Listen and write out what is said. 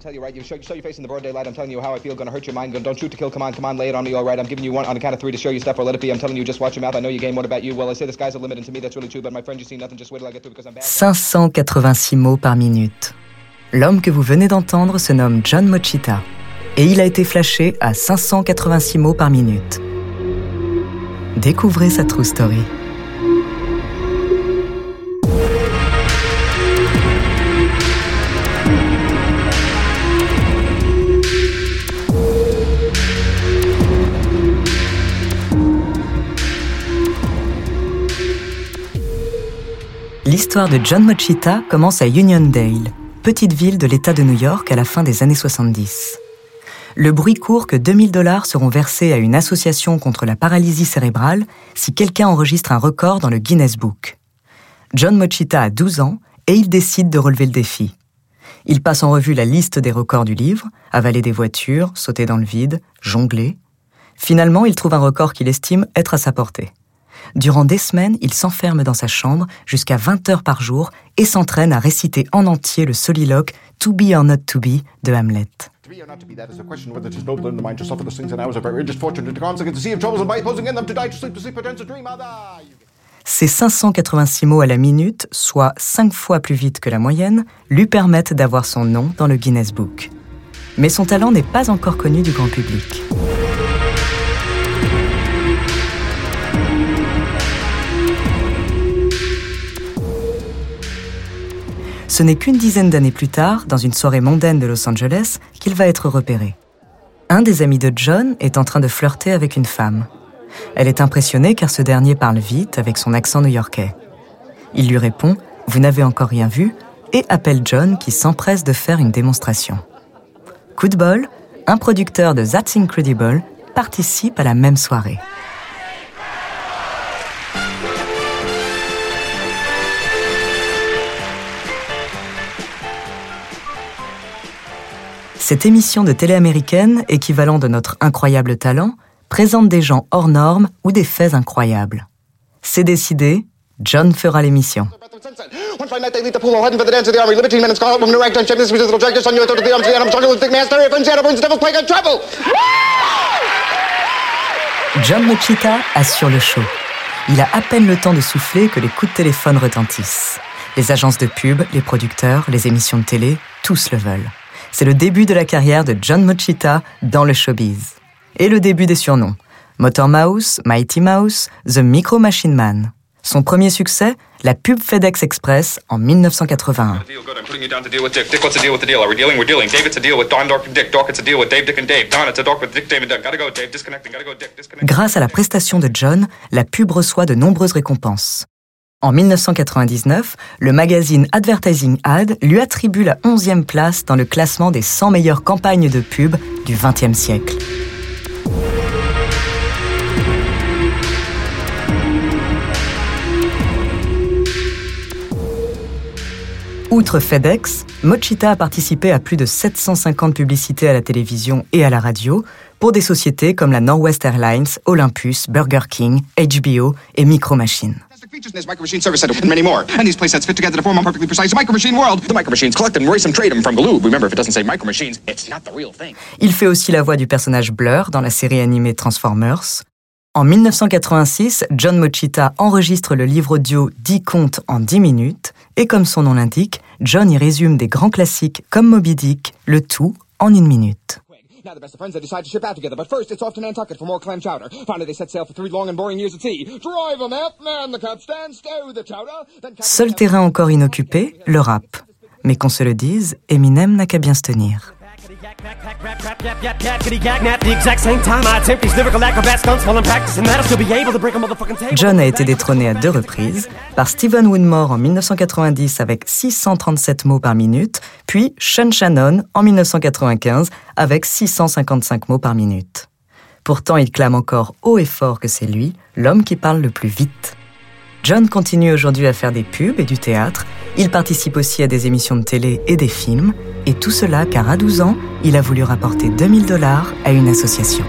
Tell you, right? You your face in the broad daylight. I'm telling you how I feel. Hurt your mind. Don't shoot to kill. Come on, come on, lay it on me. All right? I'm giving you one on of three to show you stuff or let it be. I'm telling you, just watch your mouth. I know game. About? Well, I say to me that's really true. But my friend, you see nothing. Wait till I get because I'm bad. 586 mots par minute. L'homme que vous venez d'entendre se nomme John Mochita et il a été flashé à 586 mots par minute. Découvrez sa true story. L'histoire de John Mochita commence à Uniondale, petite ville de l'État de New York à la fin des années 70. Le bruit court que 2000 dollars seront versés à une association contre la paralysie cérébrale si quelqu'un enregistre un record dans le Guinness Book. John Mochita a 12 ans et il décide de relever le défi. Il passe en revue la liste des records du livre, avaler des voitures, sauter dans le vide, jongler. Finalement, il trouve un record qu'il estime être à sa portée. Durant des semaines, il s'enferme dans sa chambre jusqu'à 20 heures par jour et s'entraîne à réciter en entier le soliloque To be or not to be de Hamlet. Ces 586 mots à la minute, soit 5 fois plus vite que la moyenne, lui permettent d'avoir son nom dans le Guinness Book. Mais son talent n'est pas encore connu du grand public. Ce n'est qu'une dizaine d'années plus tard, dans une soirée mondaine de Los Angeles, qu'il va être repéré. Un des amis de John est en train de flirter avec une femme. Elle est impressionnée car ce dernier parle vite avec son accent new-yorkais. Il lui répond ⁇ Vous n'avez encore rien vu ?⁇ et appelle John qui s'empresse de faire une démonstration. Coup de bol, un producteur de That's Incredible participe à la même soirée. Cette émission de télé américaine, équivalent de notre incroyable talent, présente des gens hors normes ou des faits incroyables. C'est décidé, John fera l'émission. John Mochita assure le show. Il a à peine le temps de souffler que les coups de téléphone retentissent. Les agences de pub, les producteurs, les émissions de télé, tous le veulent. C'est le début de la carrière de John Mochita dans le showbiz. Et le début des surnoms. Motor Mouse, Mighty Mouse, The Micro Machine Man. Son premier succès, la pub FedEx Express en 1981. Deal good. I'm putting you down to deal with Dick. Dick, what's the deal with the deal? Are we dealing? We're dealing? Dave, it's a deal with Don, Dork, and Dick. Dork, it's a deal with Dave, Dick, and Dave. Don, it's a Dork with Dick, Dave, and Doug. Gotta go, Dave. Disconnecting. Gotta go, Dick. Disconnecting. Grâce à la prestation de John, la pub reçoit de nombreuses récompenses. En 1999, le magazine Advertising Ad lui attribue la 11e place dans le classement des 100 meilleures campagnes de pub du XXe siècle. Outre FedEx, Mochita a participé à plus de 750 publicités à la télévision et à la radio pour des sociétés comme la Northwest Airlines, Olympus, Burger King, HBO et Micro Machine. Features in this Micro Machine Service Center and many more. And these playsets fit together to form a perfectly precise Micro Machine world. The Micro Machines collect them, race them, trade them from Galoob. Remember, if it doesn't say Micro Machines, it's not the real thing. Il fait aussi la voix du personnage Blur dans la série animée Transformers. En 1986, John Mochita enregistre le livre audio 10 contes en 10 minutes, et comme son nom l'indique, John y résume des grands classiques comme Moby Dick, le tout en une minute. Now the best of friends, they decide to ship out together, but first it's off to Nantucket for more clam chowder. Finally, they set sail for three long and boring years at sea. Drive 'em out, man the capstan, stow the chowder. Then Seul terrain encore inoccupé, le rap. Mais qu'on se le dise, Eminem n'a qu'à bien se tenir. John a été détrôné à deux reprises, par Stephen Winmore en 1990 avec 637 mots par minute, puis Sean Shannon en 1995 avec 655 mots par minute. Pourtant, il clame encore haut et fort que c'est lui, l'homme qui parle le plus vite. John continue aujourd'hui à faire des pubs et du théâtre, il participe aussi à des émissions de télé et des films, et tout cela car à 12 ans, il a voulu rapporter 2000 dollars à une association.